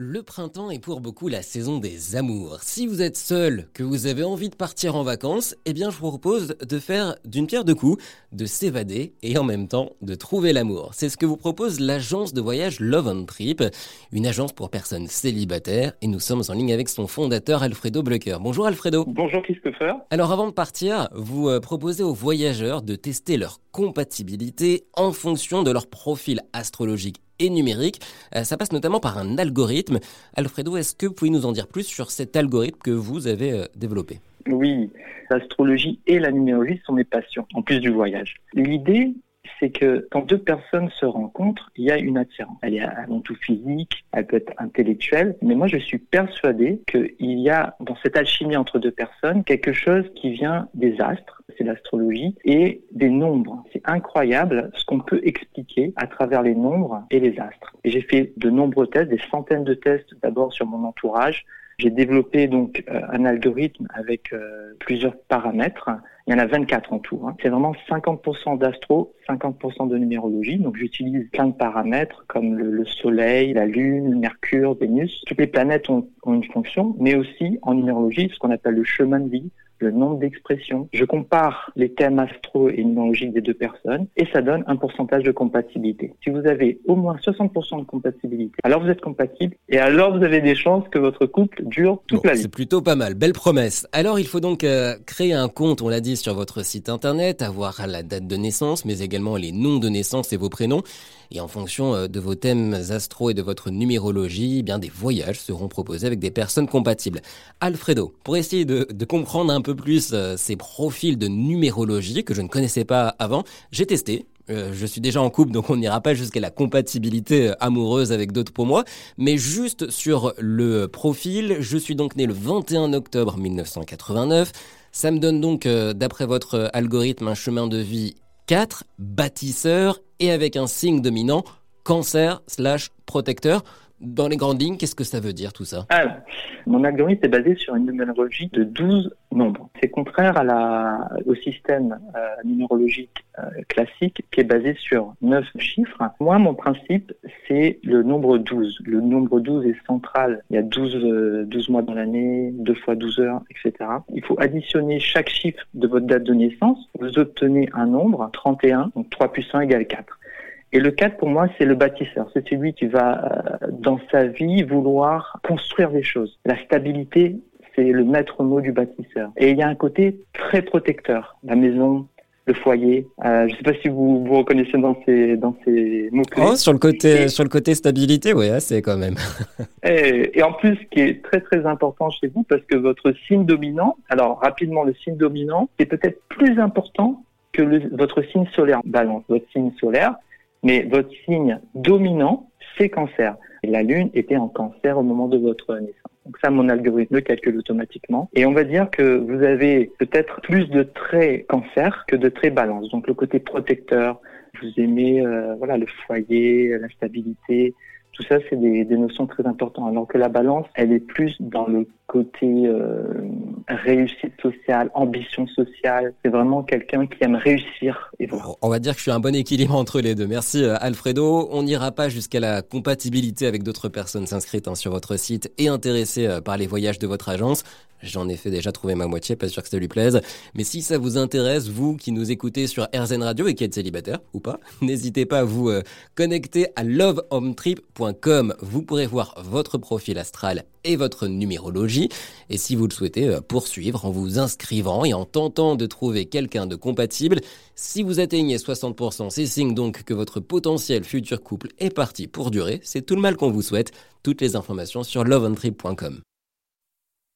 Le printemps est pour beaucoup la saison des amours. Si vous êtes seul, que vous avez envie de partir en vacances, eh bien je vous propose de faire d'une pierre deux coups, de s'évader et en même temps de trouver l'amour. C'est ce que vous propose l'agence de voyage Love and Trip, une agence pour personnes célibataires et nous sommes en ligne avec son fondateur Alfredo Blucker. Bonjour Alfredo. Bonjour Christopher. Alors avant de partir, vous euh, proposez aux voyageurs de tester leur compatibilité en fonction de leur profil astrologique et numérique. Euh, ça passe notamment par un algorithme. Alfredo, est-ce que vous pouvez nous en dire plus sur cet algorithme que vous avez euh, développé? Oui, l'astrologie et la numérologie sont mes passions, en plus du voyage. L'idée, c'est que quand deux personnes se rencontrent, il y a une attirance. Elle est avant tout physique, elle peut être intellectuelle, mais moi je suis persuadé qu'il y a dans cette alchimie entre deux personnes quelque chose qui vient des astres, c'est l'astrologie, et des nombres. C'est incroyable ce qu'on peut expliquer à travers les nombres et les astres. J'ai fait de nombreux tests, des centaines de tests d'abord sur mon entourage, j'ai développé donc euh, un algorithme avec euh, plusieurs paramètres. Il y en a 24 en tout. Hein. C'est vraiment 50% d'astro, 50% de numérologie. Donc j'utilise plein de paramètres comme le, Soleil, la Lune, Mercure, Vénus. Toutes les planètes ont, ont une fonction, mais aussi en numérologie ce qu'on appelle le chemin de vie le nombre d'expressions. Je compare les thèmes astro et numérologiques des deux personnes et ça donne un pourcentage de compatibilité. Si vous avez au moins 60% de compatibilité, alors vous êtes compatible et alors vous avez des chances que votre couple dure toute la vie. C'est plutôt pas mal, belle promesse. Alors il faut donc euh, créer un compte, on l'a dit, sur votre site internet, avoir la date de naissance, mais également les noms de naissance et vos prénoms. Et en fonction euh, de vos thèmes astro et de votre numérologie, eh bien des voyages seront proposés avec des personnes compatibles. Alfredo, pour essayer de, de comprendre un peu plus euh, ces profils de numérologie que je ne connaissais pas avant, j'ai testé. Euh, je suis déjà en couple, donc on n'ira pas jusqu'à la compatibilité amoureuse avec d'autres pour moi. Mais juste sur le profil, je suis donc né le 21 octobre 1989. Ça me donne donc, d'après votre algorithme, un chemin de vie 4, bâtisseur et avec un signe dominant, cancer slash protecteur. Dans les grandes lignes, qu'est-ce que ça veut dire tout ça? Alors, mon algorithme est basé sur une numérologie de 12 nombres. C'est contraire à la, au système euh, numérologique euh, classique qui est basé sur 9 chiffres. Moi, mon principe, c'est le nombre 12. Le nombre 12 est central. Il y a 12, 12 euh, mois dans l'année, 2 fois 12 heures, etc. Il faut additionner chaque chiffre de votre date de naissance. Vous obtenez un nombre, 31, donc 3 plus 1 égale 4. Et le 4, pour moi, c'est le bâtisseur. C'est celui qui va, euh, dans sa vie, vouloir construire des choses. La stabilité, c'est le maître mot du bâtisseur. Et il y a un côté très protecteur. La maison, le foyer. Euh, je ne sais pas si vous vous reconnaissez dans ces dans ces mots clés. Oh, sur le côté sur le côté stabilité, oui, c'est quand même. et, et, en plus, ce qui est très très important chez vous, parce que votre signe dominant, alors rapidement, le signe dominant est peut-être plus important que le, votre signe solaire. Balance, votre signe solaire, mais votre signe dominant, c'est cancer. La lune était en cancer au moment de votre naissance. Donc ça, mon algorithme le calcule automatiquement. Et on va dire que vous avez peut-être plus de traits cancer que de traits balance. Donc le côté protecteur, vous aimez euh, voilà le foyer, la stabilité, tout ça, c'est des, des, notions très importantes. Alors que la balance, elle est plus dans le côté euh, réussite sociale, ambition sociale. C'est vraiment quelqu'un qui aime réussir. Et On va dire que je suis un bon équilibre entre les deux. Merci euh, Alfredo. On n'ira pas jusqu'à la compatibilité avec d'autres personnes inscrites hein, sur votre site et intéressées euh, par les voyages de votre agence. J'en ai fait déjà trouver ma moitié, pas sûr que ça lui plaise. Mais si ça vous intéresse, vous qui nous écoutez sur RZN Radio et qui êtes célibataire ou pas, n'hésitez pas à vous connecter à lovehometrip.com. Vous pourrez voir votre profil astral et votre numérologie. Et si vous le souhaitez, euh, poursuivre en vous inscrivant et en tentant de trouver quelqu'un de compatible. Si vous atteignez 60%, c'est signe donc que votre potentiel futur couple est parti pour durer. C'est tout le mal qu'on vous souhaite. Toutes les informations sur loveandtrip.com.